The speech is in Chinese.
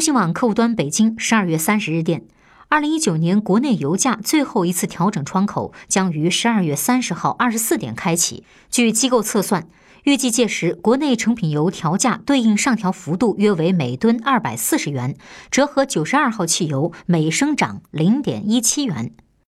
中新网客户端北京十二月三十日电二零一九年国内油价最后一次调整窗口将于十二月三十号二十四点开启。据机构测算预计届时国内成品油调价对应上调幅度约为每吨二百四十元折合九十二号汽油每升涨零点一七元。